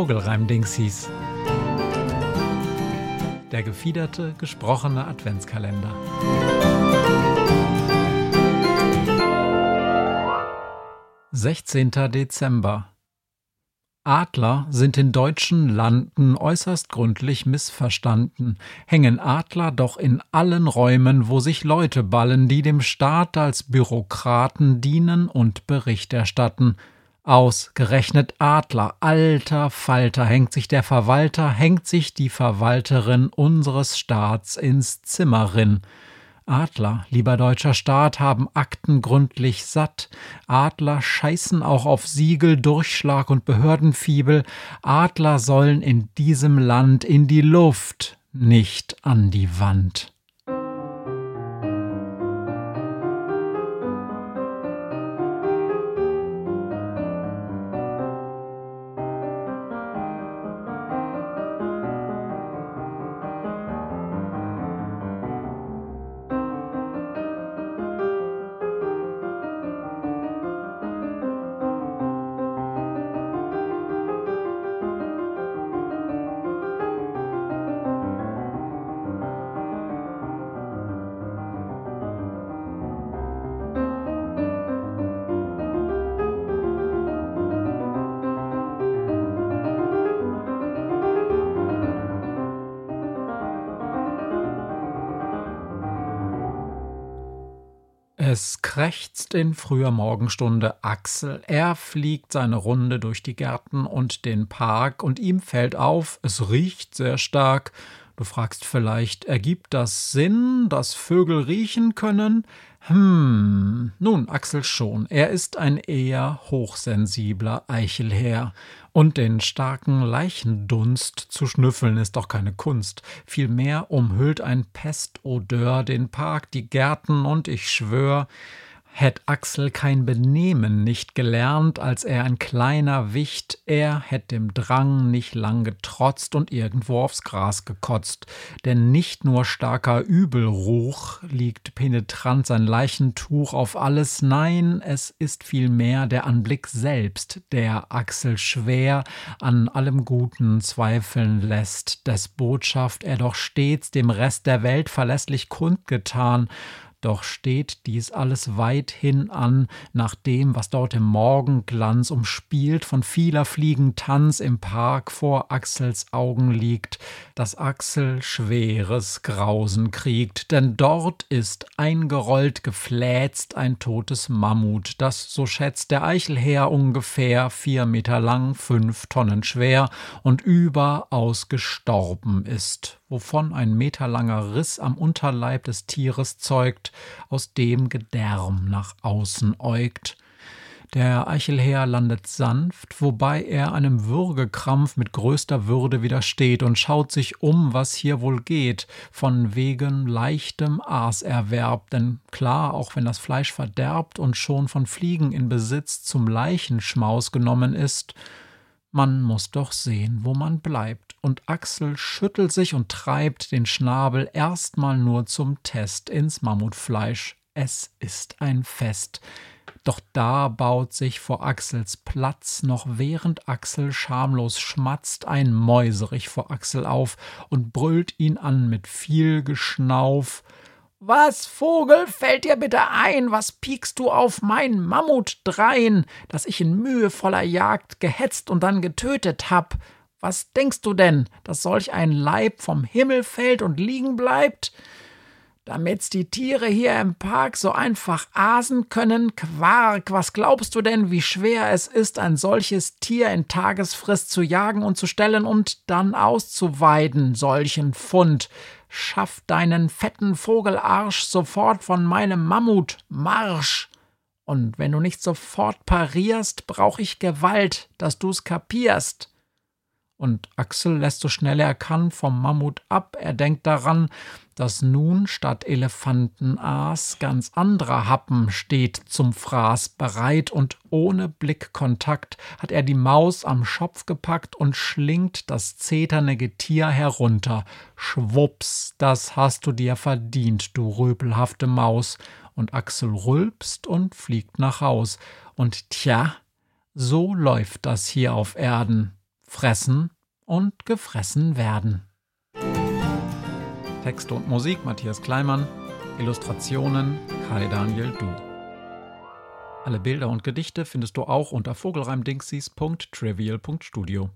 Vogelreimdings hieß. Der gefiederte, gesprochene Adventskalender. Sechzehnter Dezember Adler sind in deutschen Landen äußerst gründlich missverstanden, hängen Adler doch in allen Räumen, wo sich Leute ballen, die dem Staat als Bürokraten dienen und Bericht erstatten. Ausgerechnet Adler, alter Falter, hängt sich der Verwalter, hängt sich die Verwalterin unseres Staats ins Zimmerin. Adler, lieber deutscher Staat, haben Akten gründlich satt. Adler scheißen auch auf Siegel, Durchschlag und Behördenfiebel. Adler sollen in diesem Land in die Luft, nicht an die Wand. Es krächzt in früher Morgenstunde Axel. Er fliegt seine Runde durch die Gärten und den Park und ihm fällt auf, es riecht sehr stark. Du fragst vielleicht, ergibt das Sinn, dass Vögel riechen können? Hm, nun, Axel schon. Er ist ein eher hochsensibler Eichelherr. Und den starken Leichendunst zu schnüffeln ist doch keine Kunst. Vielmehr umhüllt ein Pestodeur den Park, die Gärten und ich schwör, Hätt Axel kein Benehmen nicht gelernt, als er ein kleiner Wicht, er hätt dem Drang nicht lang getrotzt und irgendwo aufs Gras gekotzt. Denn nicht nur starker Übelruch liegt penetrant sein Leichentuch auf alles, nein, es ist vielmehr der Anblick selbst, der Axel schwer an allem Guten zweifeln lässt, des Botschaft er doch stets dem Rest der Welt verlässlich kundgetan, doch steht dies alles weithin an, nach dem, was dort im Morgenglanz umspielt von vieler Fliegen Tanz im Park vor Axels Augen liegt, dass Axel schweres Grausen kriegt, denn dort ist eingerollt gefläzt ein totes Mammut, das, so schätzt der Eichelherr, ungefähr vier Meter lang, fünf Tonnen schwer und überaus gestorben ist wovon ein meterlanger Riss am Unterleib des Tieres zeugt, aus dem Gedärm nach außen äugt. Der Eichelherr landet sanft, wobei er einem Würgekrampf mit größter Würde widersteht und schaut sich um, was hier wohl geht, von wegen leichtem Aaserwerb, denn klar, auch wenn das Fleisch verderbt und schon von Fliegen in Besitz zum Leichenschmaus genommen ist, man muss doch sehen, wo man bleibt, und Axel schüttelt sich und treibt den Schnabel erstmal nur zum Test ins Mammutfleisch. Es ist ein Fest. Doch da baut sich vor Axels Platz, noch während Axel schamlos schmatzt, ein Mäuserich vor Axel auf und brüllt ihn an mit viel Geschnauf. Was, Vogel, fällt dir bitte ein, was piekst du auf mein Mammut drein, das ich in mühevoller Jagd gehetzt und dann getötet hab? Was denkst du denn, dass solch ein Leib vom Himmel fällt und liegen bleibt? Damit's die Tiere hier im Park so einfach asen können, Quark, was glaubst du denn, wie schwer es ist, ein solches Tier in Tagesfrist zu jagen und zu stellen und dann auszuweiden, solchen Fund? Schaff deinen fetten Vogelarsch sofort von meinem Mammut, Marsch! Und wenn du nicht sofort parierst, brauch ich Gewalt, dass du's kapierst. Und Axel lässt so schnell er kann vom Mammut ab. Er denkt daran, dass nun statt Elefantenaas ganz anderer Happen steht zum Fraß bereit und ohne Blickkontakt hat er die Maus am Schopf gepackt und schlingt das zeterne Getier herunter. Schwups, das hast du dir verdient, du röpelhafte Maus. Und Axel rülpst und fliegt nach Haus. Und tja, so läuft das hier auf Erden. Fressen und gefressen werden. Texte und Musik Matthias Kleimann, Illustrationen Kai Daniel Du. Alle Bilder und Gedichte findest du auch unter vogelreimdingsies.trivial.studio.